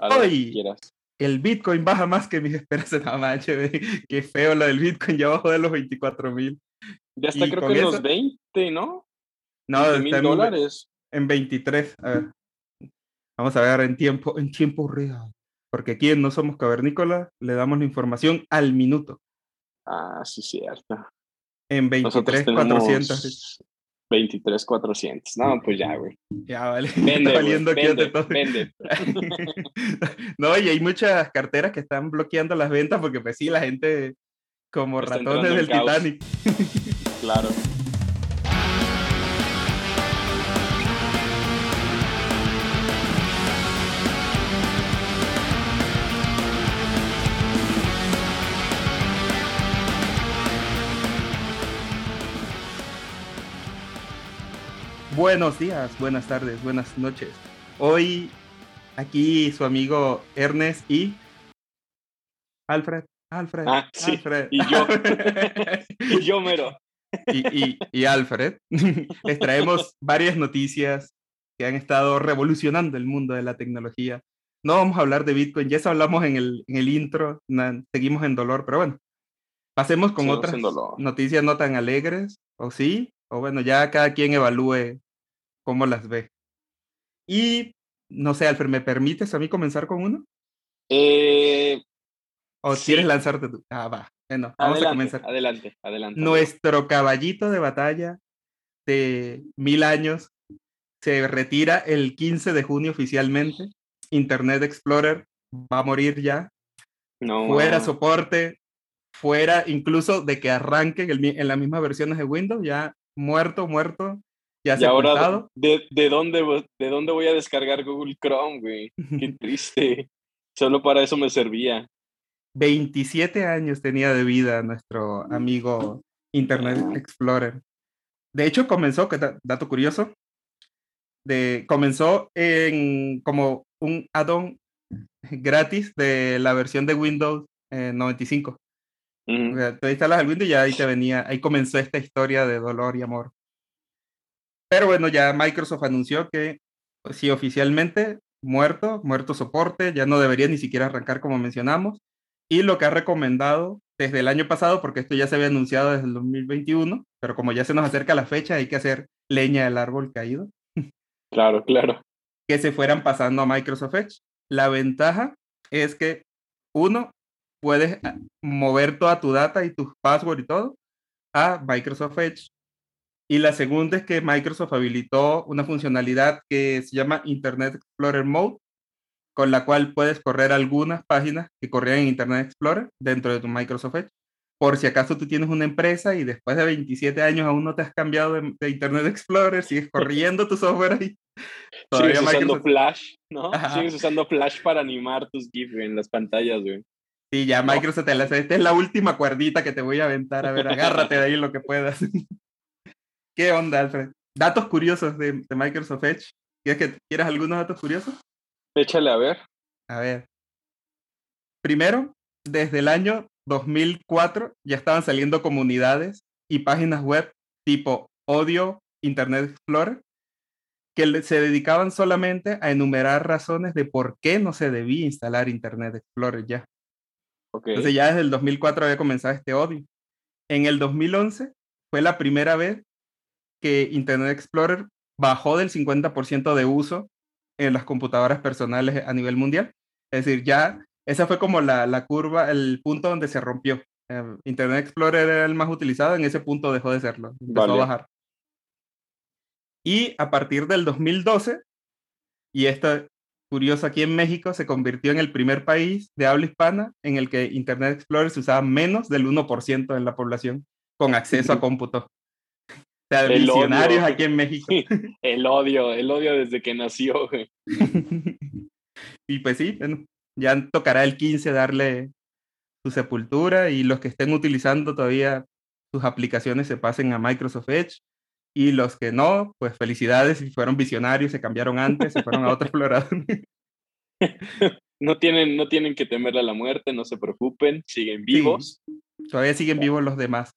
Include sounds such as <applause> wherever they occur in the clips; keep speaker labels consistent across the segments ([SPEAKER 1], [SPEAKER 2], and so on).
[SPEAKER 1] Hoy, el Bitcoin baja más que mis esperanzas. No manches, qué feo lo del Bitcoin, ya bajó de los 24 mil.
[SPEAKER 2] Ya está, creo que en los 20, ¿no?
[SPEAKER 1] No, mil dólares. En 23. A ver. Vamos a ver en tiempo, en tiempo real. Porque aquí en No Somos Cavernícolas le damos la información al minuto.
[SPEAKER 2] Ah, sí, cierto.
[SPEAKER 1] En 23, 400.
[SPEAKER 2] 23, 400. No, pues ya, güey.
[SPEAKER 1] Ya, vale. <laughs> Vende, <laughs> valiendo vende, todo. vende. <laughs> no, y hay muchas carteras que están bloqueando las ventas porque, pues sí, la gente como ratones del Titanic.
[SPEAKER 2] claro.
[SPEAKER 1] Buenos días, buenas tardes, buenas noches. Hoy aquí su amigo Ernest y Alfred. Alfred.
[SPEAKER 2] Ah, sí. Alfred. Y yo. <laughs> y yo, mero.
[SPEAKER 1] Y, y, Alfred. <laughs> Les traemos varias noticias que han estado revolucionando el mundo de la tecnología. No vamos a hablar de Bitcoin, ya eso hablamos en el, en el intro, seguimos en dolor, pero bueno, pasemos con otras noticias no tan alegres, o sí, o bueno, ya cada quien evalúe cómo las ve. Y no sé, Alfred, ¿me permites a mí comenzar con uno?
[SPEAKER 2] Eh,
[SPEAKER 1] ¿O quieres lanzarte tú? Ah, va. Bueno, vamos a comenzar.
[SPEAKER 2] Adelante, adelante.
[SPEAKER 1] Nuestro caballito de batalla de mil años se retira el 15 de junio oficialmente. Internet Explorer va a morir ya. No. Fuera soporte, fuera incluso de que arranque en las mismas versiones de Windows, ya muerto, muerto. Ya
[SPEAKER 2] y ahora, ¿de, de, dónde, ¿de dónde voy a descargar Google Chrome, güey? Qué <laughs> triste. Solo para eso me servía.
[SPEAKER 1] 27 años tenía de vida nuestro amigo Internet Explorer. De hecho, comenzó, que dato curioso, de, comenzó en como un add-on gratis de la versión de Windows 95. Uh Te instalas el Windows y ahí te venía, ahí comenzó esta historia de dolor y amor. Pero bueno, ya Microsoft anunció que pues, sí, oficialmente muerto, muerto soporte, ya no debería ni siquiera arrancar como mencionamos. Y lo que ha recomendado desde el año pasado, porque esto ya se había anunciado desde el 2021, pero como ya se nos acerca la fecha, hay que hacer leña del árbol caído.
[SPEAKER 2] Claro, claro.
[SPEAKER 1] Que se fueran pasando a Microsoft Edge. La ventaja es que, uno, puedes mover toda tu data y tus passwords y todo a Microsoft Edge y la segunda es que Microsoft habilitó una funcionalidad que se llama Internet Explorer Mode, con la cual puedes correr algunas páginas que corrían en Internet Explorer dentro de tu Microsoft Edge. Por si acaso tú tienes una empresa y después de 27 años aún no te has cambiado de, Internet Explorer, sigues <laughs> corriendo tu software ahí. <laughs>
[SPEAKER 2] Sigues usando Flash, ¿no? Sigues usando Flash para animar tus GIFs en las pantallas, güey.
[SPEAKER 1] Sí, ya Microsoft te la Esta es la última cuerdita que te voy a aventar. A ver, <laughs> agárrate de ahí lo que puedas. ¿Qué onda, Alfred? Datos curiosos de, Microsoft Edge. ¿Quieres, que, ¿Quieres algunos datos curiosos?
[SPEAKER 2] Échale a ver.
[SPEAKER 1] A ver. Primero, desde el año 2004 ya estaban saliendo comunidades y páginas web tipo Odio Internet Explorer que se dedicaban solamente a enumerar razones de por qué no se debía instalar Internet Explorer ya. Entonces ya desde el 2004 había comenzado este odio. En el 2011 fue la primera vez que Internet Explorer bajó del 50% de uso en las computadoras personales a nivel mundial. Es decir, ya esa fue como la, la curva, el punto donde se rompió. Eh, Internet Explorer era el más utilizado, en ese punto dejó de serlo, empezó a bajar. Y a partir del 2012, y esto curioso aquí en México, se convirtió en el primer país de habla hispana en el que Internet Explorer se usaba menos del 1% en la población con acceso a cómputo sea, visionarios aquí en México. <laughs>
[SPEAKER 2] El odio, el odio desde que nació, <laughs>
[SPEAKER 1] Y pues sí, ya tocará el 15 darle su sepultura y los que estén utilizando todavía sus aplicaciones se pasen a Microsoft Edge y los que no, pues felicidades si fueron visionarios, se cambiaron antes, se fueron a otro <laughs> explorador.
[SPEAKER 2] No tienen, no tienen que temerle a la muerte, no se preocupen, siguen vivos.
[SPEAKER 1] todavía siguen vivos los demás.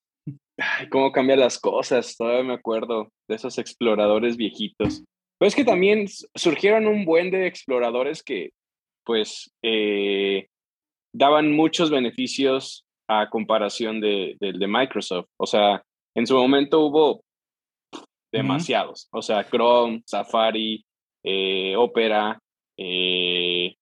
[SPEAKER 2] Ay, cómo cambian las cosas, todavía me acuerdo de esos exploradores viejitos. Pero es que también surgieron un buen de exploradores que pues eh, daban muchos beneficios a comparación de, de, Microsoft. O sea, en su momento hubo demasiados. O sea, Chrome, Safari, eh, Opera, eh,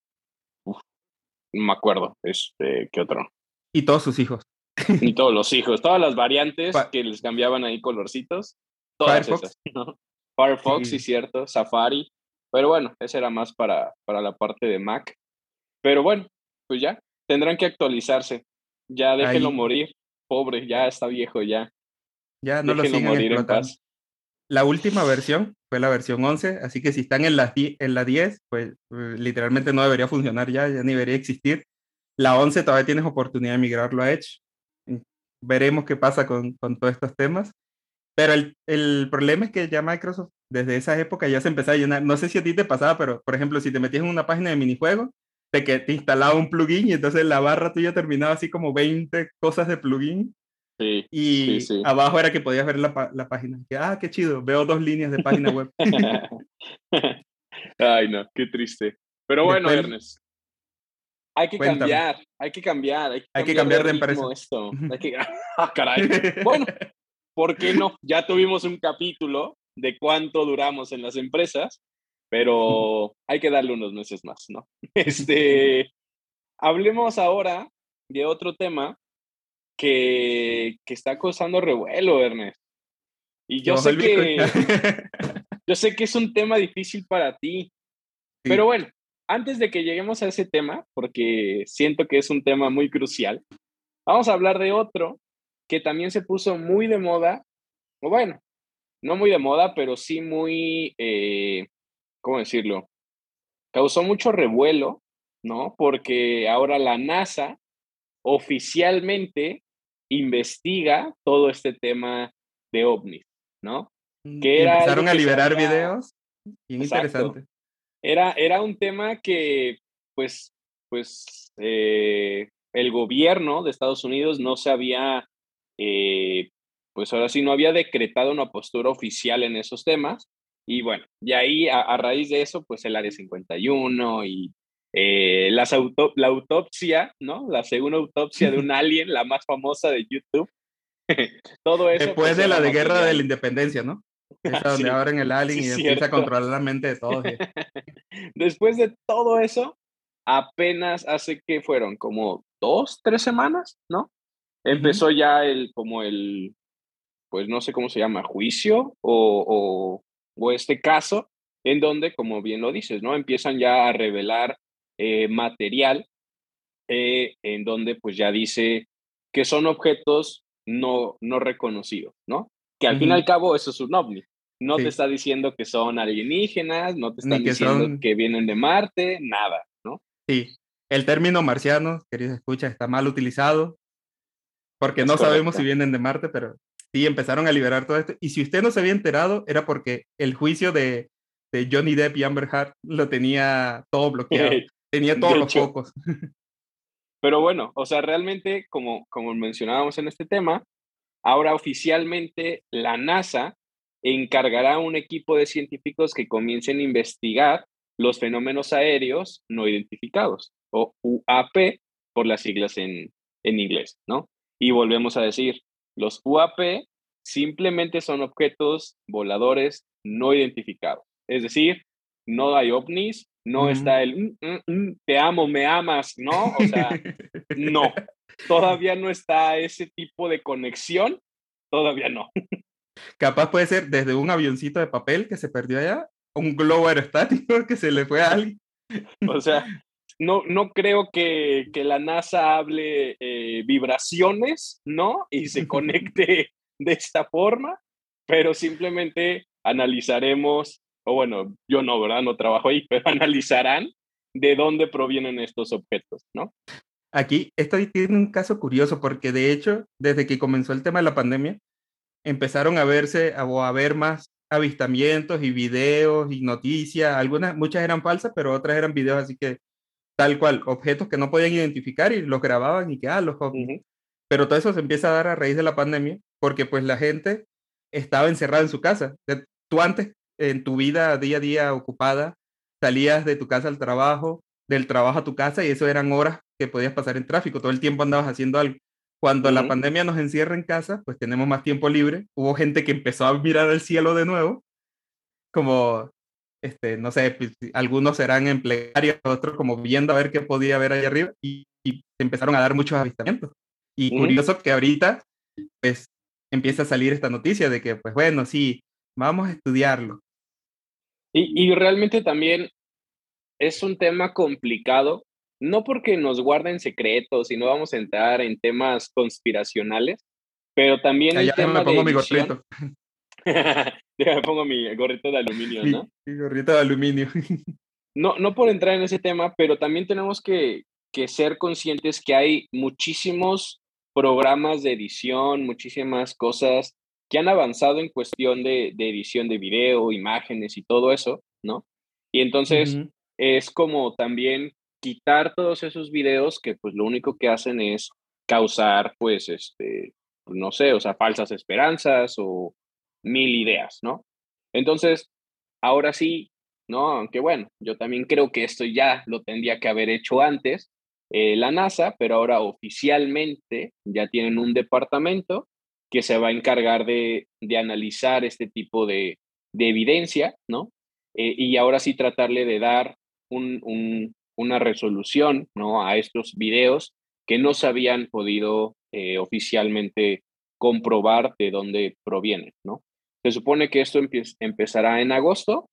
[SPEAKER 2] no me acuerdo, este, ¿qué otro?
[SPEAKER 1] Y todos sus hijos. <laughs>
[SPEAKER 2] Y todos los hijos, todas las variantes que les cambiaban ahí colorcitos. Todas Firefox. Esas, Firefox, sí. cierto, Safari. Pero bueno, ese era más para, para la parte de Mac. Pero bueno, pues ya, tendrán que actualizarse. Ya déjenlo morir. Pobre, ya está viejo ya.
[SPEAKER 1] Ya no lo sigan morir en paz. La última versión fue la versión 11, así que si están en la, en la 10, pues eh, literalmente no debería funcionar ya, ya ni debería existir. La 11 todavía tienes oportunidad de migrarlo a Edge. Veremos qué pasa con, con todos estos temas. Pero el, el, problema es que ya Microsoft, desde esa época, ya se empezó a llenar. No sé si a ti te pasaba, pero por ejemplo, si te metías en una página de minijuego, te, que te instalaba un plugin y entonces la barra tuya terminaba así como 20 cosas de plugin.
[SPEAKER 2] Sí,
[SPEAKER 1] y abajo era que podías ver la, la página. ah, qué chido, veo dos líneas de página web. <laughs>
[SPEAKER 2] Ay, no, qué triste. Pero bueno, Ernest, hay que cambiar, hay que cambiar.
[SPEAKER 1] Hay que, cambiar, de, empresa.
[SPEAKER 2] Esto. Hay que... <laughs> ah, caray. Bueno, ¿por qué no? Ya tuvimos un capítulo de cuánto duramos en las empresas, pero hay que darle unos meses más, ¿no? <laughs> Este, hablemos ahora de otro tema que, que está causando revuelo, Ernest. Y yo sé que <laughs> yo sé que es un tema difícil para ti, pero bueno, antes de que lleguemos a ese tema, porque siento que es un tema muy crucial, vamos a hablar de otro que también se puso muy de moda, o bueno, no muy de moda, pero sí muy, eh, ¿cómo decirlo? Causó mucho revuelo, ¿no? Porque ahora la NASA oficialmente investiga todo este tema de ovnis, ¿no?
[SPEAKER 1] Mm, que era empezaron a liberar videos. interesante.
[SPEAKER 2] Era, era un tema que, pues, pues, eh, el gobierno de Estados Unidos no se había eh, pues ahora sí no había decretado una postura oficial en esos temas. Y bueno, y ahí a, raíz de eso, pues el Área 51 y eh, las la autopsia, ¿no? La segunda autopsia de un <laughs> alien, la más famosa de YouTube. <laughs> Todo eso.
[SPEAKER 1] Después pues, de la de guerra de la independencia, ¿no? Esa donde abren el alien y empieza a controlar la mente de todos. <laughs>
[SPEAKER 2] Después de todo eso, apenas hace que fueron como dos, tres semanas, ¿no? Empezó ya el, como el, pues no sé cómo se llama, juicio o, o, este caso, en donde, como bien lo dices, ¿no? Empiezan ya a revelar eh, material eh, en donde pues ya dice que son objetos no, no reconocidos, ¿no? Que al fin y al cabo eso es un ovni. No te está diciendo que son alienígenas, no te están diciendo que vienen de Marte, nada, ¿no?
[SPEAKER 1] Sí, el término marciano, queridos escucha, está mal utilizado porque no sabemos si vienen de Marte, pero sí empezaron a liberar todo esto. Y si usted no se había enterado, era porque el juicio de, de Johnny Depp y Amber Heard lo tenía todo bloqueado. <laughs> tenía todos los focos. <laughs>
[SPEAKER 2] Pero bueno, o sea, realmente, como, como mencionábamos en este tema, ahora oficialmente la NASA encargará a un equipo de científicos que comiencen a investigar los fenómenos aéreos no identificados, o UAP por las siglas en, en inglés, ¿no? Y volvemos a decir, los UAP simplemente son objetos voladores no identificados. Es decir, no hay ovnis, no está el mm, mm, mm, te amo, me amas, ¿no? O sea, no. Todavía no está ese tipo de conexión, todavía no.
[SPEAKER 1] Capaz puede ser desde un avioncito de papel que se perdió allá, un globo aerostático que se le fue a alguien.
[SPEAKER 2] O sea, no, no creo que, la NASA hable eh, vibraciones, ¿no? Y se <laughs> conecte de esta forma, pero simplemente analizaremos, o bueno, yo no, ¿verdad? No trabajo ahí, <laughs> pero analizarán de dónde provienen estos objetos, ¿no?
[SPEAKER 1] Aquí, esto tiene un caso curioso porque de hecho, desde que comenzó el tema de la pandemia, empezaron a verse o a ver más avistamientos y videos y noticias, algunas, muchas eran falsas, pero otras eran videos así que tal cual, objetos que no podían identificar y los grababan y que, ah, los Pero todo eso se empieza a dar a raíz de la pandemia, porque pues la gente estaba encerrada en su casa. Tú antes, en tu vida día a día ocupada, salías de tu casa al trabajo, del trabajo a tu casa y eso eran horas que podías pasar en tráfico, todo el tiempo andabas haciendo algo. Cuando la pandemia nos encierra en casa, pues tenemos más tiempo libre. Hubo gente que empezó a mirar al cielo de nuevo, como, este, no sé, pues, algunos serán en plegaria, otros como viendo a ver qué podía ver allá arriba y, empezaron a dar muchos avistamientos. Y curioso que ahorita, pues, empieza a salir esta noticia de que, pues bueno, sí, vamos a estudiarlo.
[SPEAKER 2] Y, y realmente también es un tema complicado no porque nos guarden secretos y no vamos a entrar en temas conspiracionales, pero también
[SPEAKER 1] el tema me pongo mi gorrito. <laughs>
[SPEAKER 2] me pongo mi gorrito de aluminio, ¿no?
[SPEAKER 1] Mi, gorrito de aluminio.
[SPEAKER 2] no, no por entrar en ese tema, pero también tenemos que, que ser conscientes que hay muchísimos programas de edición, muchísimas cosas que han avanzado en cuestión de, de edición de video, imágenes y todo eso, ¿no? Y entonces es como también quitar todos esos videos que pues lo único que hacen es causar pues este, no sé, o sea, falsas esperanzas o mil ideas, ¿no? Entonces, ahora sí, ¿no? Aunque bueno, yo también creo que esto ya lo tendría que haber hecho antes eh, la NASA, pero ahora oficialmente ya tienen un departamento que se va a encargar de, de analizar este tipo de, de evidencia, ¿no? Eh, y ahora sí tratarle de dar un, un, una resolución ¿no? a estos videos que no se habían podido eh, oficialmente comprobar de dónde provienen. ¿no? Se supone que esto empezará en agosto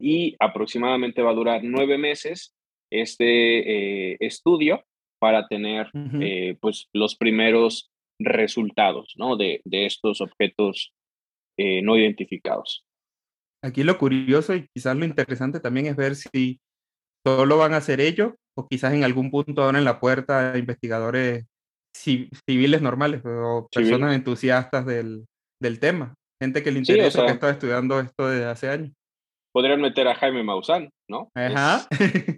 [SPEAKER 2] y aproximadamente va a durar nueve meses este eh, estudio para tener eh, pues, los primeros resultados ¿no? de, de estos objetos no identificados.
[SPEAKER 1] Aquí lo curioso y quizás lo interesante también es ver si solo van a hacer ellos o quizás en algún punto abren la puerta a investigadores civiles normales o personas entusiastas del, del, tema, gente que le interesa, que está estudiando esto desde hace años.
[SPEAKER 2] Podrían meter a Jaime Maussan, ¿no?
[SPEAKER 1] Ajá.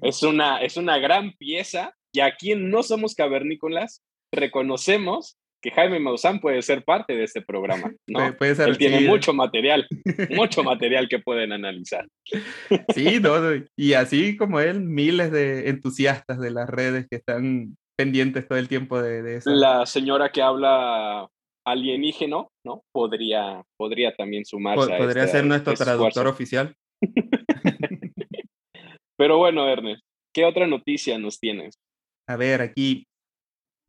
[SPEAKER 2] Es, una, es una gran pieza y aquí no somos cavernícolas, reconocemos que Jaime Maussan puede ser parte de este programa, <laughs> ¿no?
[SPEAKER 1] Puede ser,
[SPEAKER 2] Él tiene mucho material, <laughs> mucho material que pueden analizar. <laughs>
[SPEAKER 1] Sí, no, y así como él, miles de entusiastas de las redes que están pendientes todo el tiempo de, eso.
[SPEAKER 2] La señora que habla alienígeno, ¿no? Podría, podría también sumarse.
[SPEAKER 1] podría
[SPEAKER 2] este
[SPEAKER 1] ser nuestro traductor oficial.
[SPEAKER 2] Pero bueno, Ernest, ¿qué otra noticia nos tienes?
[SPEAKER 1] A ver, aquí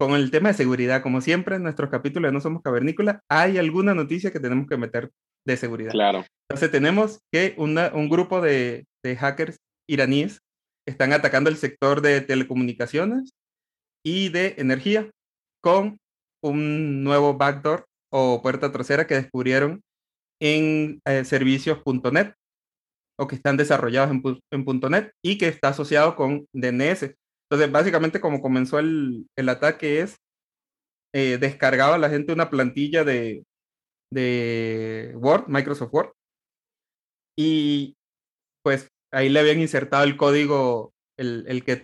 [SPEAKER 1] con el tema de seguridad, como siempre en nuestros capítulos de No Somos Cavernícola, hay alguna noticia que tenemos que meter de seguridad.
[SPEAKER 2] Claro.
[SPEAKER 1] Entonces tenemos que un grupo de, hackers iraníes están atacando el sector de telecomunicaciones y de energía con un nuevo backdoor o puerta trasera que descubrieron en eh, servicios.net o que están desarrollados en, en .net y que está asociado con DNS. Entonces, básicamente como comenzó el, el ataque es, eh, descargaba la gente una plantilla de, de Word, Microsoft Word, y pues ahí le habían insertado el código, el, el que,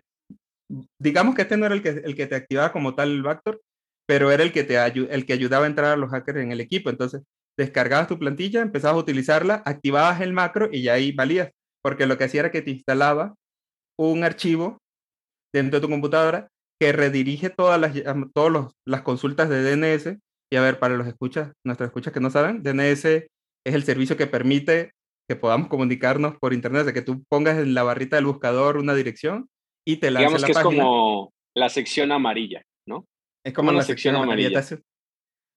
[SPEAKER 1] digamos que este no era el que, el que te activaba como tal el backdoor, pero era el que, te el que ayudaba a entrar a los hackers en el equipo. Entonces, descargabas tu plantilla, empezabas a utilizarla, activabas el macro y ya ahí valías, porque lo que hacía era que te instalaba un archivo dentro de tu computadora que redirige todas las, todas las consultas de DNS. Y a ver, para los escuchas, nuestros escuchas que no saben, DNS es el servicio que permite que podamos comunicarnos por internet, de que tú pongas en la barrita del buscador una dirección y te la
[SPEAKER 2] Digamos que es como la sección amarilla, ¿no?
[SPEAKER 1] Es como, la sección, amarilla.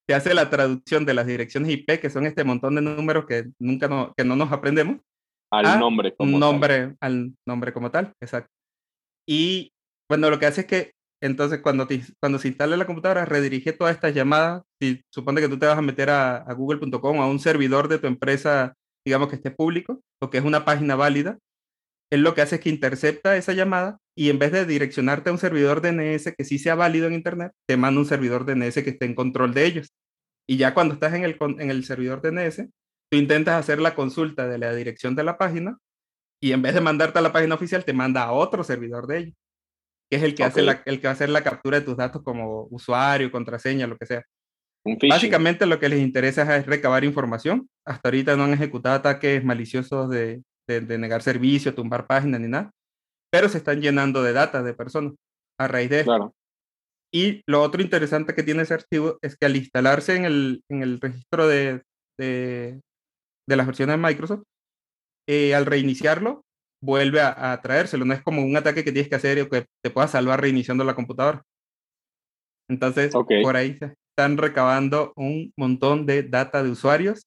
[SPEAKER 1] Te, hace, la traducción de las direcciones IP, que son este montón de números que nunca no, que no nos aprendemos.
[SPEAKER 2] Al nombre
[SPEAKER 1] como nombre, Al nombre como tal, exacto. Y bueno, lo que hace es que entonces cuando, cuando se instale la computadora, redirige todas estas llamadas. Si supone que tú te vas a meter a, google.com, a un servidor de tu empresa, digamos que esté público, o que es una página válida, él lo que hace es que intercepta esa llamada y en vez de direccionarte a un servidor DNS que sí sea válido en Internet, te manda un servidor DNS que esté en control de ellos. Y ya cuando estás en el, en el servidor DNS, tú intentas hacer la consulta de la dirección de la página y en vez de mandarte a la página oficial, te manda a otro servidor de ellos que es el que, hace la, el que va a hacer la captura de tus datos como usuario, contraseña, lo que sea. Básicamente lo que les interesa es recabar información. Hasta ahorita no han ejecutado ataques maliciosos de, de, negar servicio, tumbar páginas ni nada. pero se están llenando de data de personas a raíz de esto. Y lo otro interesante que tiene ese archivo es que al instalarse en el, en el registro de, de, de, las versiones de Microsoft, eh, al reiniciarlo, vuelve a, a, traérselo. No es como un ataque que tienes que hacer y que te pueda salvar reiniciando la computadora. Entonces, por ahí se están recabando un montón de data de usuarios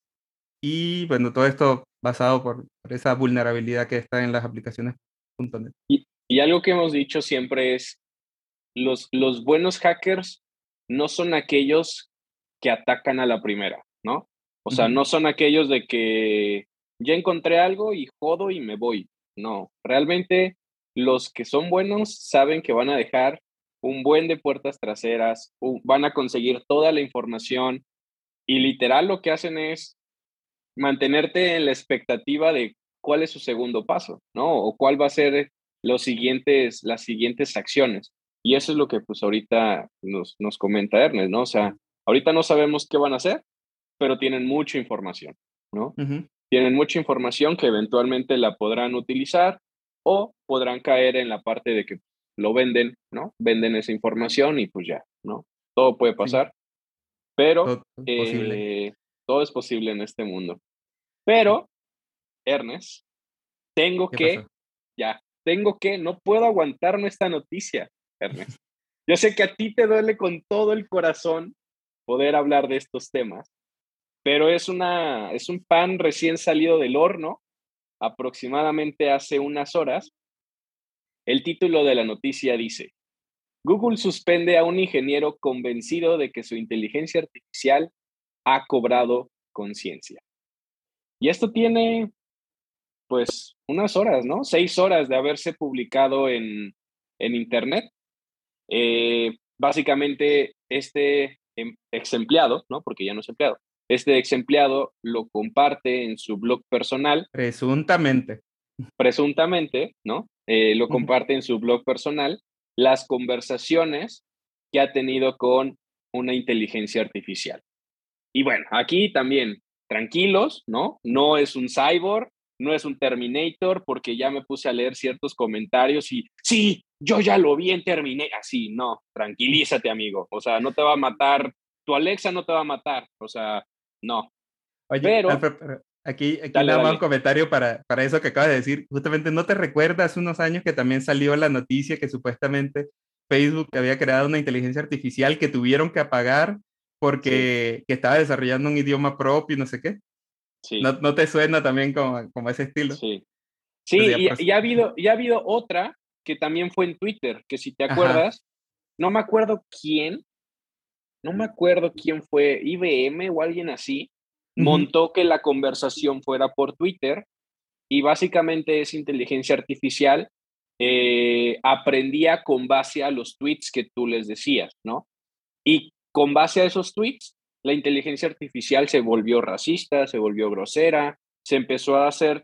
[SPEAKER 1] y bueno, todo esto basado por, por esa vulnerabilidad que está en las aplicaciones
[SPEAKER 2] y, y, algo que hemos dicho siempre es, los, los buenos hackers no son aquellos que atacan a la primera, ¿no? O sea, no son aquellos de que ya encontré algo y jodo y me voy. No, realmente los que son buenos saben que van a dejar un buen de puertas traseras, van a conseguir toda la información y literal lo que hacen es mantenerte en la expectativa de cuál es su segundo paso, ¿no? O cuál va a ser los siguientes, las siguientes acciones. Y eso es lo que pues ahorita nos, nos comenta Ernest, ¿no? O sea, ahorita no sabemos qué van a hacer, pero tienen mucha información, ¿no? Tienen mucha información que eventualmente la podrán utilizar o podrán caer en la parte de que lo venden, ¿no? Venden esa información y pues ya, ¿no? Todo puede pasar, pero todo, eh, todo es posible en este mundo. Pero Ernest, tengo que, ya, tengo que, no puedo aguantarme esta noticia, Ernest. Yo sé que a ti te duele con todo el corazón poder hablar de estos temas, pero es, una, es un pan recién salido del horno, aproximadamente hace unas horas. El título de la noticia dice, Google suspende a un ingeniero convencido de que su inteligencia artificial ha cobrado conciencia. Y esto tiene pues unas horas, ¿no? Seis horas de haberse publicado en, Internet. Eh, básicamente, este em, ex empleado, ¿no? Porque ya no es empleado. Este ex empleado lo comparte en su blog personal.
[SPEAKER 1] Presuntamente.
[SPEAKER 2] Presuntamente, ¿no? Eh, lo comparte en su blog personal las conversaciones que ha tenido con una inteligencia artificial. Y bueno, aquí también, tranquilos, ¿no? No es un cyborg, no es un Terminator porque ya me puse a leer ciertos comentarios y sí, yo ya lo vi en Terminator. Así, no, tranquilízate, amigo. O sea, no te va a matar, tu Alexa no te va a matar. O sea, no.
[SPEAKER 1] Oye, pero, aquí, aquí nada más un comentario para, para eso que acabas de decir. Justamente, ¿no te recuerdas unos años que también salió la noticia que supuestamente Facebook había creado una inteligencia artificial que tuvieron que apagar porque que estaba desarrollando un idioma propio y no sé qué? ¿No, te suena también como, como ese estilo?
[SPEAKER 2] Sí. Sí, y, ha habido, y ha habido otra que también fue en Twitter, que si te acuerdas, no me acuerdo quién, no me acuerdo quién fue, IBM o alguien así, montó que la conversación fuera por Twitter y básicamente esa inteligencia artificial eh, aprendía con base a los tweets que tú les decías, ¿no? Y con base a esos tweets la inteligencia artificial se volvió racista, se volvió grosera, se empezó a hacer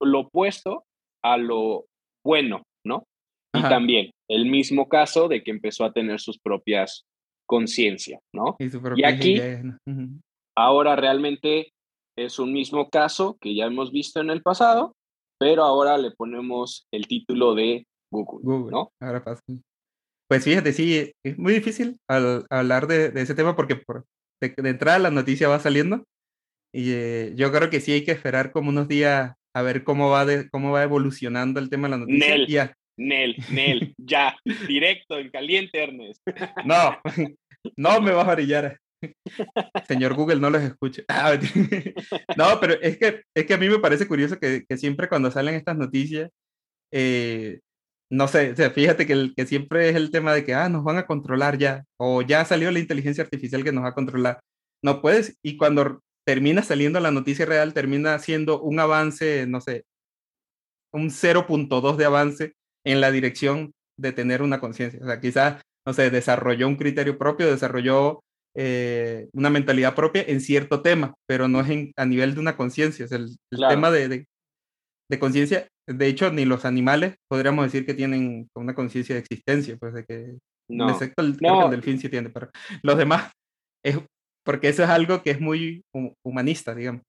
[SPEAKER 2] lo opuesto a lo bueno, ¿no? Y también el mismo caso de que empezó a tener sus propias conciencias, ¿no? Y, aquí, ahora realmente es un mismo caso que ya hemos visto en el pasado, pero ahora le ponemos el título de Google, ¿no?
[SPEAKER 1] Ahora pasa. Pues fíjate, sí, es muy difícil hablar de, de, ese tema porque por, de, entrada la noticia va saliendo y eh, yo creo que sí hay que esperar como unos días a ver cómo va, de, cómo va evolucionando el tema de la noticia.
[SPEAKER 2] Nel. Nel, Nel, ya, directo, en caliente, Ernest.
[SPEAKER 1] No, no me vas a brillar. Señor Google, no los escuche. <laughs> Ah, no, pero es que, es que a mí me parece curioso que, que siempre cuando salen estas noticias, eh, no sé, o fíjate que, el, que siempre es el tema de que, ah, nos van a controlar ya, o ya salió la inteligencia artificial que nos va a controlar. No puedes, y cuando termina saliendo la noticia real, termina siendo un avance, no sé, un 0.2 de avance en la dirección de tener una conciencia. O sea, quizás, no sé, desarrolló un criterio propio, desarrolló eh, una mentalidad propia en cierto tema, pero no es a nivel de una conciencia. el, tema de, de conciencia, de hecho, ni los animales podríamos decir que tienen una conciencia de existencia, pues de que, no. excepto el, delfín sí tiene, pero los demás, es porque eso es algo que es muy humanista, digamos.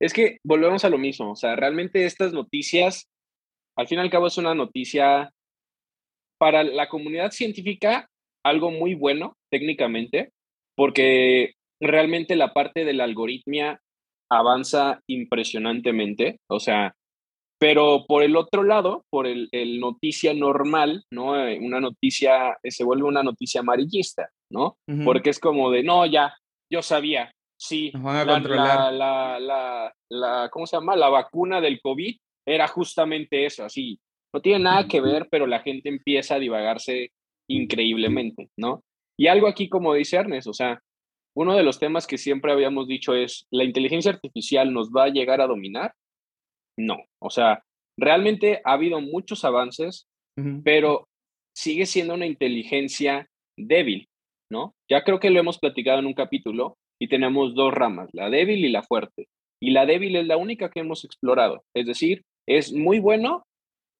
[SPEAKER 2] Es que volvemos a lo mismo, o sea, realmente estas noticias al fin y al cabo es una noticia para la comunidad científica, algo muy bueno técnicamente, porque realmente la parte de la algoritmia avanza impresionantemente, o sea, pero por el otro lado, por el, noticia normal, ¿no? Eh, una noticia, eh, se vuelve una noticia amarillista, ¿no? Porque es como de, no, ya, yo sabía, sí, la, la, la, ¿cómo se llama? La vacuna del COVID era justamente eso, así, no tiene nada que ver, pero la gente empieza a divagarse increíblemente, ¿no? Y algo aquí, como dice Ernest, o sea, uno de los temas que siempre habíamos dicho es, ¿la inteligencia artificial nos va a llegar a dominar? No, o sea, realmente ha habido muchos avances, pero sigue siendo una inteligencia débil, ¿no? Ya creo que lo hemos platicado en un capítulo y tenemos dos ramas, la débil y la fuerte. Y la débil es la única que hemos explorado, es decir, es muy bueno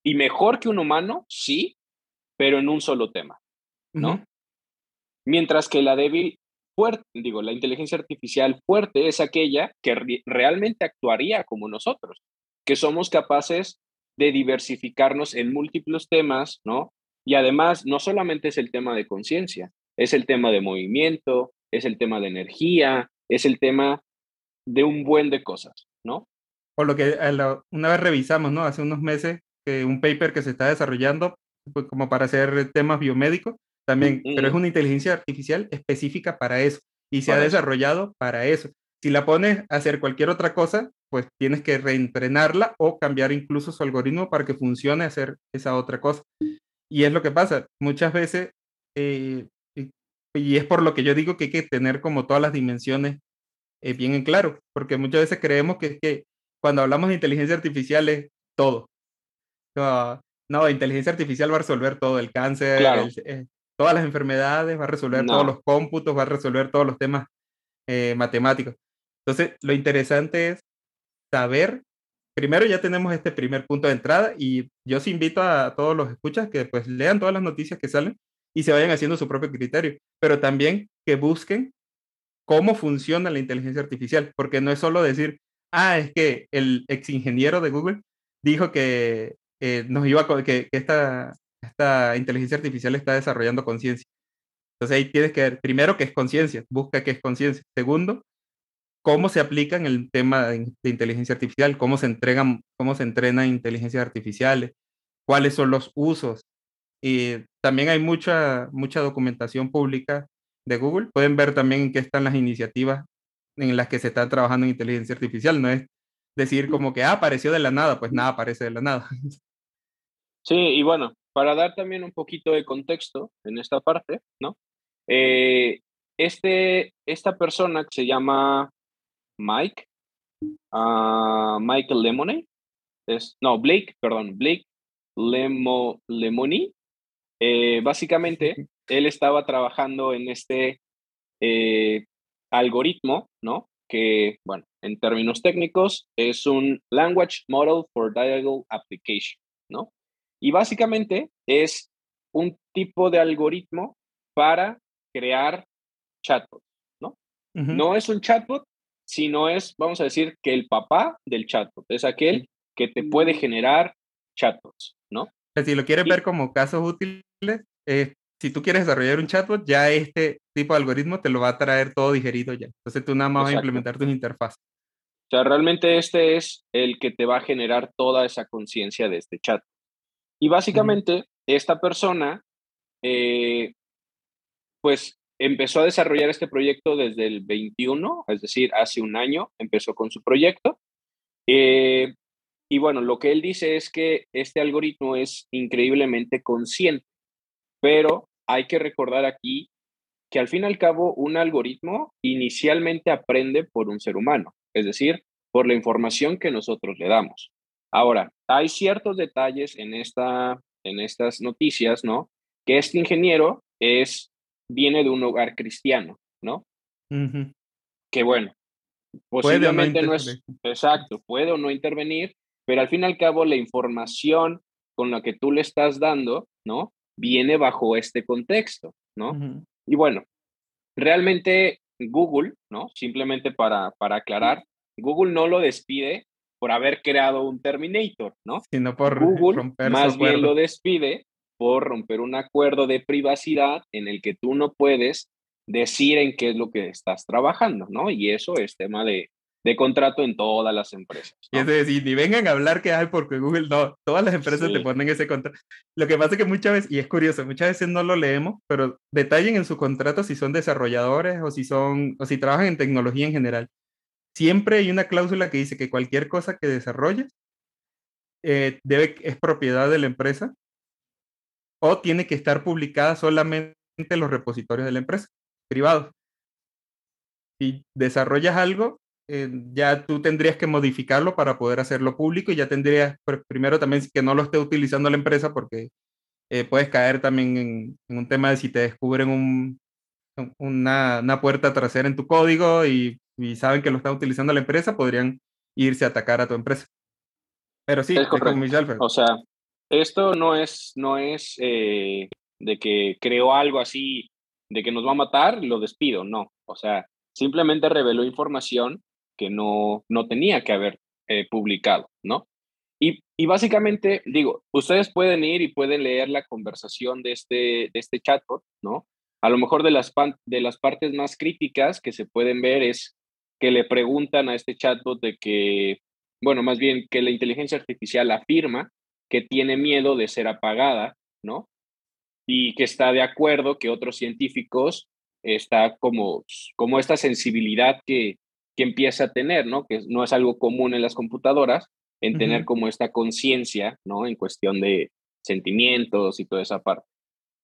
[SPEAKER 2] y mejor que un humano, sí, pero en un solo tema, ¿no? Mientras que la débil fuerte, digo, la inteligencia artificial fuerte es aquella que realmente actuaría como nosotros, que somos capaces de diversificarnos en múltiples temas, ¿no? Y además, no solamente es el tema de conciencia, es el tema de movimiento, es el tema de energía, es el tema de un buen de cosas, ¿no?
[SPEAKER 1] O lo que una vez revisamos, ¿no? Hace unos meses, que un paper que se está desarrollando pues, como para hacer temas biomédicos, también, pero es una inteligencia artificial específica para eso y se ha desarrollado para eso. Si la pones a hacer cualquier otra cosa, pues tienes que reentrenarla o cambiar incluso su algoritmo para que funcione hacer esa otra cosa. Y es lo que pasa, muchas veces, eh, y, es por lo que yo digo que hay que tener como todas las dimensiones eh, bien en claro, porque muchas veces creemos que, que cuando hablamos de inteligencia artificial es todo. No, inteligencia artificial va a resolver todo, el cáncer, eh, todas las enfermedades, va a resolver todos los cómputos, va a resolver todos los temas eh, matemáticos. Entonces, lo interesante es saber, primero ya tenemos este primer punto de entrada y yo os invito a todos los escuchas que pues lean todas las noticias que salen y se vayan haciendo su propio criterio, pero también que busquen cómo funciona la inteligencia artificial, porque no es solo decir, ah, es que el ex ingeniero de Google dijo que eh, nos iba a, que, que esta, esta inteligencia artificial está desarrollando conciencia. Entonces ahí tienes que ver, primero, qué es conciencia, busca qué es conciencia. Segundo, cómo se aplica en el tema de, inteligencia artificial, cómo se entregan, cómo se entrenan inteligencias artificiales, cuáles son los usos. Y también hay mucha, mucha documentación pública de Google. Pueden ver también en qué están las iniciativas en las que se está trabajando en inteligencia artificial. No es decir como que ah, apareció de la nada, pues nada aparece de la nada. <laughs>
[SPEAKER 2] Sí, y bueno, para dar también un poquito de contexto en esta parte, ¿no? Eh, este, esta persona que se llama Mike, uh, Michael Lemone, es, no, Blake, perdón, Blake Lemo, Lemoni, eh, básicamente <laughs> él estaba trabajando en este eh, algoritmo, ¿no? Que, bueno, en términos técnicos, es un Language Model for Dialogue Application, ¿no? Y básicamente es un tipo de algoritmo para crear chatbots, ¿no? No es un chatbot, sino es, vamos a decir, que el papá del chatbot es aquel que te puede generar chatbots, ¿no?
[SPEAKER 1] Si lo quieres ver como casos útiles, eh, si tú quieres desarrollar un chatbot, ya este tipo de algoritmo te lo va a traer todo digerido ya. Entonces tú nada más vas a implementar tus interfaces.
[SPEAKER 2] O sea, realmente este es el que te va a generar toda esa conciencia de este chat. Y básicamente esta persona, eh, pues empezó a desarrollar este proyecto desde el 21, es decir, hace un año empezó con su proyecto. Eh, y bueno, lo que él dice es que este algoritmo es increíblemente consciente, pero hay que recordar aquí que al fin y al cabo un algoritmo inicialmente aprende por un ser humano, es decir, por la información que nosotros le damos. Ahora, hay ciertos detalles en, esta, en estas noticias, ¿no? Que este ingeniero es, viene de un hogar cristiano, ¿no? Que bueno, posiblemente no, es exacto, puede o no intervenir, pero al fin y al cabo la información con la que tú le estás dando, ¿no? Viene bajo este contexto, ¿no? Y bueno, realmente Google, ¿no? Simplemente para, para aclarar, Google no lo despide por haber creado un Terminator, ¿no?
[SPEAKER 1] Sino por
[SPEAKER 2] Google
[SPEAKER 1] romper
[SPEAKER 2] más bien lo despide por romper un acuerdo de privacidad en el que tú no puedes decir en qué es lo que estás trabajando, ¿no? Y eso es tema de, de contrato en todas las empresas.
[SPEAKER 1] Y
[SPEAKER 2] ¿no?
[SPEAKER 1] es decir, ni vengan a hablar que hay porque Google no, todas las empresas te
[SPEAKER 2] Sí.
[SPEAKER 1] ponen ese contrato. Lo que pasa es que muchas veces, y es curioso, muchas veces no lo leemos, pero detallen en su contrato si son desarrolladores o si son, o si trabajan en tecnología en general. Siempre hay una cláusula que dice que cualquier cosa que desarrolles eh, debe, es propiedad de la empresa o tiene que estar publicada solamente en los repositorios de la empresa, privados. Si desarrollas algo, eh, ya tú tendrías que modificarlo para poder hacerlo público y ya tendrías, pr- primero también que no lo esté utilizando la empresa porque eh, puedes caer también en, en un tema de si te descubren un, un- una, una puerta trasera en tu código y, y saben que lo está utilizando la empresa, podrían irse a atacar a tu empresa. Pero sí,
[SPEAKER 2] Es correcto. O sea, esto no es, no es eh, de que creó algo así, de que nos va a matar, lo despido, no. O sea, simplemente reveló información que no, no tenía que haber eh, publicado, ¿no? Y, y básicamente, digo, ustedes pueden ir y pueden leer la conversación de este, de este chatbot, ¿no? A lo mejor de las, de las partes más críticas que se pueden ver es que le preguntan a este chatbot de que, bueno, más bien que la inteligencia artificial afirma que tiene miedo de ser apagada, ¿no? Y que está de acuerdo que otros científicos está como, como esta sensibilidad que, que empieza a tener, ¿no? Que no es algo común en las computadoras, en tener como esta conciencia, ¿no? En cuestión de sentimientos y toda esa parte.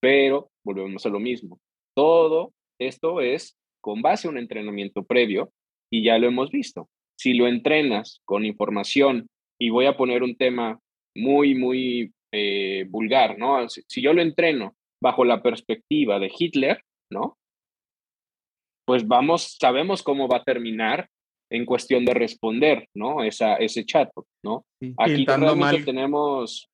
[SPEAKER 2] Pero volvemos a lo mismo. Todo esto es con base a un entrenamiento previo y ya lo hemos visto. Si lo entrenas con información, y voy a poner un tema muy, muy eh, vulgar, ¿no? Si, si yo lo entreno bajo la perspectiva de Hitler, ¿no? Pues vamos, sabemos cómo va a terminar en cuestión de responder, ¿no? Esa, ese chat, ¿no? Aquí realmente
[SPEAKER 1] mal.
[SPEAKER 2] tenemos,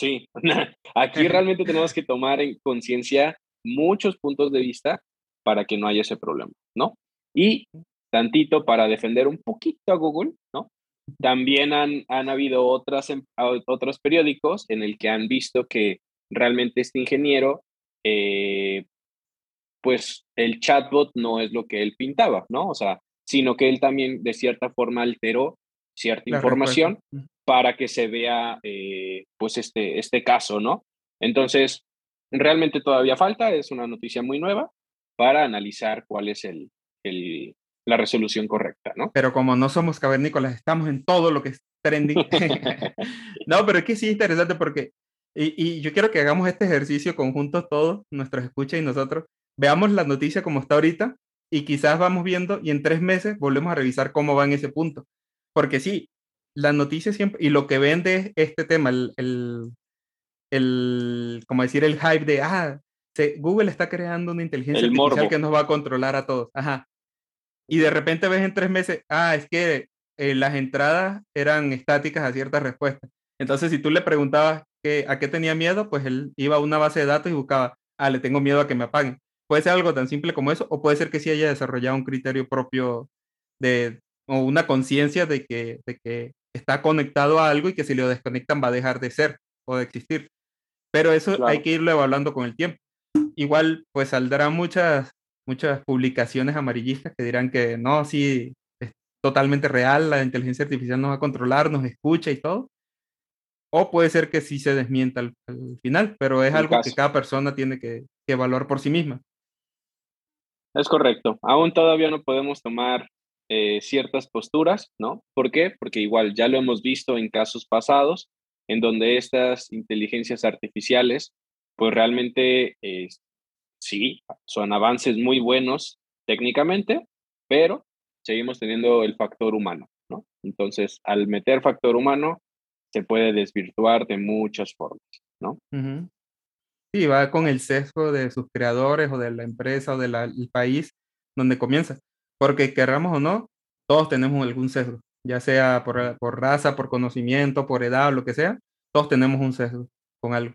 [SPEAKER 2] sí, <laughs> aquí <laughs> realmente tenemos que tomar en conciencia muchos puntos de vista para que no haya ese problema, ¿no? Y tantito para defender un poquito a Google, ¿no? También han, han habido otras, em- otros periódicos en el que han visto que realmente este ingeniero, eh, pues el chatbot no es lo que él pintaba, ¿no? O sea, sino que él también de cierta forma alteró cierta
[SPEAKER 1] La
[SPEAKER 2] información
[SPEAKER 1] respuesta.
[SPEAKER 2] Para que se vea eh, pues este, este caso, ¿no? Entonces, realmente todavía falta, es una noticia muy nueva para analizar cuál es el, el- la resolución correcta, ¿no?
[SPEAKER 1] Pero como no somos cavernícolas, estamos en todo lo que es trending. <laughs> no, pero es que sí es interesante porque, y, y yo quiero que hagamos este ejercicio conjuntos todos, nuestros escuchas y nosotros, veamos la noticia como está ahorita y quizás vamos viendo y en tres meses volvemos a revisar cómo va en ese punto. Porque sí, la noticia siempre, y lo que vende es este tema, el, el, el como decir, el hype de, ah, se- Google está creando una inteligencia
[SPEAKER 2] El
[SPEAKER 1] artificial
[SPEAKER 2] morbo.
[SPEAKER 1] que nos va a controlar a todos. Ajá. Y de repente ves en tres meses, ah, es que eh, las entradas eran estáticas a ciertas respuestas. Entonces, si tú le preguntabas que, a qué tenía miedo, pues él iba a una base de datos y buscaba, ah, le tengo miedo a que me apaguen. Puede ser algo tan simple como eso, o puede ser que sí haya desarrollado un criterio propio de, o una conciencia de que, de que está conectado a algo y que si lo desconectan va a dejar de ser o de existir. Pero eso
[SPEAKER 2] Claro.
[SPEAKER 1] hay que irlo evaluando con el tiempo. Igual, pues saldrán muchas, muchas publicaciones amarillistas que dirán que no, sí, es totalmente real, la inteligencia artificial nos va a controlar, nos escucha y todo. O puede ser que sí se desmienta al, al final, pero es
[SPEAKER 2] El
[SPEAKER 1] algo
[SPEAKER 2] caso.
[SPEAKER 1] que cada persona tiene que, que evaluar por sí misma.
[SPEAKER 2] Es correcto. Aún todavía no podemos tomar eh, ciertas posturas, ¿no? ¿Por qué? Porque igual ya lo hemos visto en casos pasados, en donde estas inteligencias artificiales, pues realmente eh, sí, son avances muy buenos técnicamente, pero seguimos teniendo el factor humano, ¿no? Entonces, al meter factor humano, se puede desvirtuar de muchas formas, ¿no?
[SPEAKER 1] Ujú. Sí, va con el sesgo de sus creadores o de la empresa o del país donde comienza. Porque querramos o no, todos tenemos algún sesgo, ya sea por, por raza, por conocimiento, por edad o lo que sea, todos tenemos un sesgo con algo.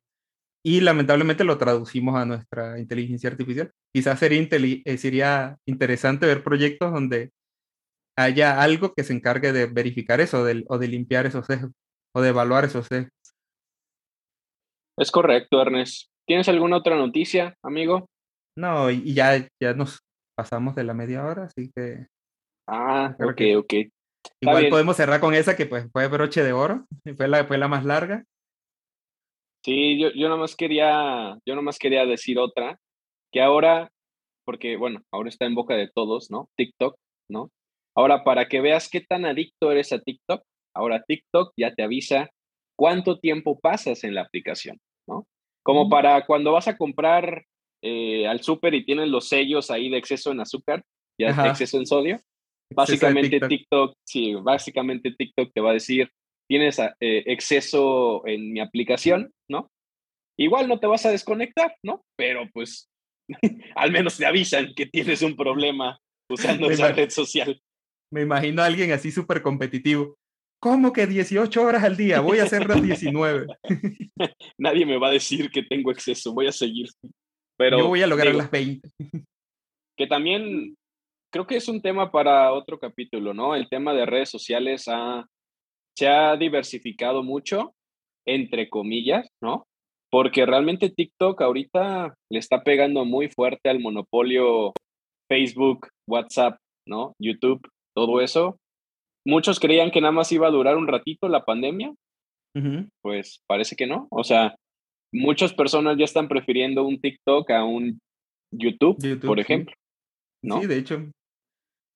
[SPEAKER 1] Y lamentablemente lo traducimos a nuestra inteligencia artificial. Quizás sería, eh, sería interesante ver proyectos donde haya algo que se encargue de verificar eso o de limpiar esos sesgos o de evaluar esos sesgos.
[SPEAKER 2] Es correcto, Ernest. ¿Tienes alguna otra noticia, amigo?
[SPEAKER 1] No, y ya, ya nos pasamos de la media hora, así que.
[SPEAKER 2] Ah, ok, ok.
[SPEAKER 1] Igual podemos cerrar con esa que pues fue broche de oro, <laughs> fue la, fue la más larga.
[SPEAKER 2] Sí, yo, yo nomás quería, yo nomás quería decir otra, que ahora, porque bueno, ahora está en boca de todos, ¿no? TikTok, ¿no? Ahora, para que veas qué tan adicto eres a TikTok, ahora TikTok ya te avisa cuánto tiempo pasas en la aplicación, ¿no? Como para cuando vas a comprar eh, al súper y tienes los sellos ahí de exceso en azúcar, ya de exceso en sodio. Básicamente TikTok. sí, básicamente TikTok te va a decir, tienes eh, exceso en mi aplicación, ¿no? Igual no te vas a desconectar, ¿no? Pero pues <laughs> al menos te avisan que tienes un problema <laughs> usando esa red social.
[SPEAKER 1] Me imagino a alguien así súper competitivo. ¿Cómo que 18 horas al día? Voy a hacer las 19. <laughs>
[SPEAKER 2] Nadie me va a decir que tengo exceso, voy a seguir. Pero,
[SPEAKER 1] Yo voy a lograr las 20.
[SPEAKER 2] Que también creo que es un tema para otro capítulo, ¿no? El tema de redes sociales se ha diversificado mucho, entre comillas, ¿no? Porque realmente TikTok ahorita le está pegando muy fuerte al monopolio Facebook, WhatsApp, ¿no? YouTube, todo eso muchos creían que nada más iba a durar un ratito la pandemia. Pues parece que no. O sea, muchas personas ya están prefiriendo un TikTok a un YouTube, por ejemplo. ¿no?
[SPEAKER 1] Sí, de hecho.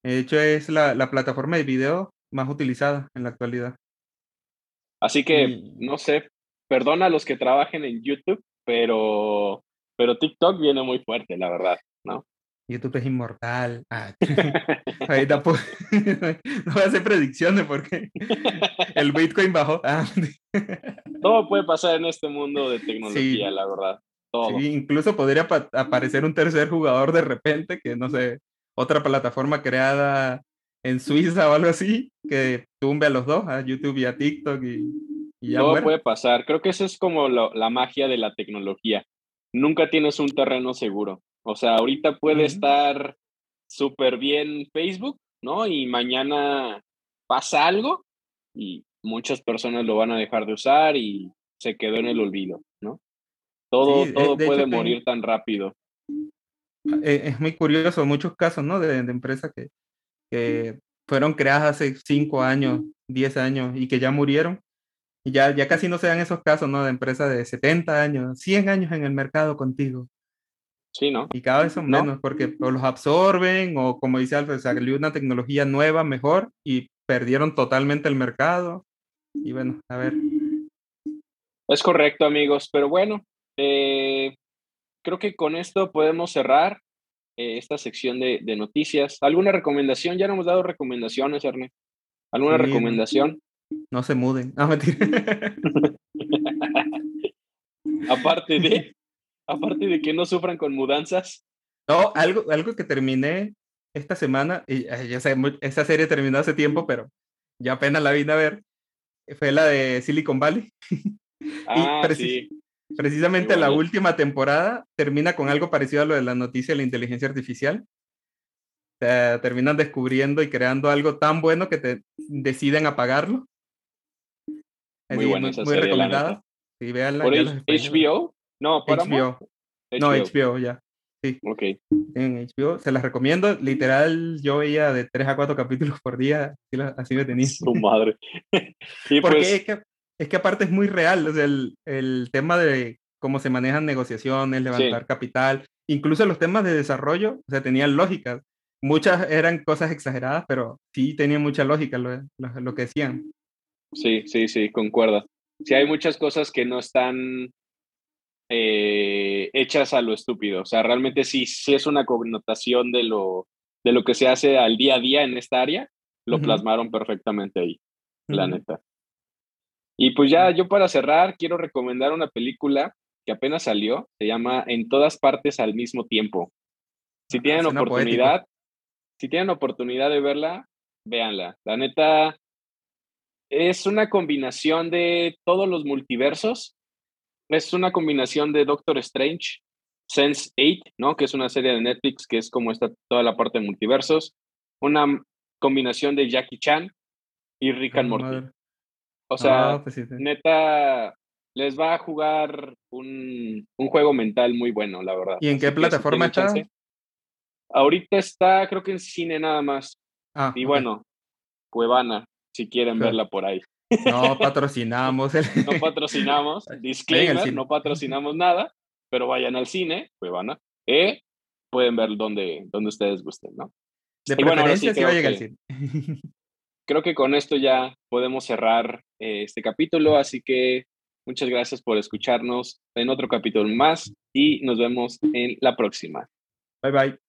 [SPEAKER 1] De hecho, es la, plataforma de video más utilizada en la actualidad.
[SPEAKER 2] Así que, no sé, perdona a los que trabajen en YouTube, pero, pero TikTok viene muy fuerte, la verdad, ¿no?
[SPEAKER 1] YouTube es inmortal. Ah, <laughs> <laughs> no voy a hacer predicciones porque <laughs> el Bitcoin bajó. Ah,
[SPEAKER 2] Todo puede pasar en este mundo de tecnología, la verdad. Todo.
[SPEAKER 1] Sí, incluso podría aparecer un tercer jugador de repente, que no sé, otra plataforma creada en Suiza o algo así, que tumbe a los dos, a YouTube y a TikTok y, ya
[SPEAKER 2] Todo puede pasar. Creo que eso es como la magia de la tecnología. Nunca tienes un terreno seguro. O sea, ahorita puede estar súper bien Facebook, ¿no? Y mañana pasa algo y muchas personas lo van a dejar de usar y se quedó en el olvido, ¿no? Todo, todo puede morir tan rápido.
[SPEAKER 1] E, es muy curioso, muchos casos, ¿no? De, empresas que, que, fueron creadas hace 5 años, 10 años y que ya murieron. Y ya, ya casi no se dan esos casos, ¿no? De empresas de 70 años, 100 años en el mercado contigo.
[SPEAKER 2] Sí, ¿no?
[SPEAKER 1] Y cada vez son menos porque o los absorben o como dice Alfred, salió una tecnología nueva, mejor y perdieron totalmente el mercado. Y bueno, a ver.
[SPEAKER 2] Es correcto, amigos, pero bueno, eh, creo que con esto podemos cerrar eh, esta sección de, noticias. ¿Alguna recomendación? Ya no hemos dado recomendaciones, Ernest. ¿Alguna recomendación?
[SPEAKER 1] No, se muden. No, mentira. <laughs>
[SPEAKER 2] Aparte de aparte de que no sufran con mudanzas.
[SPEAKER 1] No, algo, algo que terminé esta semana, y ya sé, esa serie terminó hace tiempo, pero ya apenas la vine a ver, fue la de Silicon Valley. <laughs>
[SPEAKER 2] Ah, sí.
[SPEAKER 1] Precisamente la última temporada termina con algo parecido a lo de la noticia de la inteligencia artificial. terminan descubriendo y creando algo tan bueno que te deciden apagarlo.
[SPEAKER 2] Muy, buena muy, muy recomendada.
[SPEAKER 1] Sí, véanla,
[SPEAKER 2] ¿Por HBO? No, para
[SPEAKER 1] HBO. No, HBO ya. Sí.
[SPEAKER 2] Ok.
[SPEAKER 1] En HBO, se las recomiendo. Literal, yo veía de 3 a 4 capítulos por día, así me tenía.
[SPEAKER 2] Su madre. <laughs>
[SPEAKER 1] Porque pues es, que, es que aparte es muy real, el, el tema de cómo se manejan negociaciones, levantar capital, incluso los temas de desarrollo, o sea, tenían lógica. Muchas eran cosas exageradas, pero sí tenían mucha lógica lo, lo, lo que decían.
[SPEAKER 2] Sí, sí, sí, concuerda. Sí, hay muchas cosas que no están eh, hechas a lo estúpido. O sea, realmente sí, sí es una connotación de lo, de lo que se hace al día a día en esta área, lo plasmaron perfectamente ahí, la neta. Y pues ya yo para cerrar quiero recomendar una película que apenas salió, se llama En todas partes al mismo tiempo. Si tienen oportunidad, si tienen oportunidad de verla, véanla. La neta es una combinación de todos los multiversos es una combinación de Doctor Strange, Sense 8, ¿no? Que es una serie de Netflix que es como está toda la parte de multiversos. Una combinación de Jackie Chan y Rick and Morty.
[SPEAKER 1] Madre.
[SPEAKER 2] O sea,
[SPEAKER 1] Ah, pues sí, sí.
[SPEAKER 2] neta, les va a jugar un, un juego mental muy bueno, la verdad.
[SPEAKER 1] ¿Y en qué
[SPEAKER 2] Así
[SPEAKER 1] plataforma está?
[SPEAKER 2] chance- Ahorita está, creo que en cine nada más.
[SPEAKER 1] Ah,
[SPEAKER 2] Y bueno, Cuevana, si quieren
[SPEAKER 1] Claro.
[SPEAKER 2] verla por ahí.
[SPEAKER 1] No patrocinamos el... <laughs>
[SPEAKER 2] No patrocinamos, <laughs> disclaimer, no patrocinamos nada, pero vayan al cine, Cuevana, eh, pueden ver donde, donde ustedes gusten, ¿no?
[SPEAKER 1] De
[SPEAKER 2] Y bueno, sí
[SPEAKER 1] preferencia sí va a
[SPEAKER 2] creo
[SPEAKER 1] llegar al cine. <laughs>
[SPEAKER 2] creo que con esto ya podemos cerrar eh, este capítulo, así que muchas gracias por escucharnos en otro capítulo más y nos vemos en la próxima.
[SPEAKER 1] Bye bye.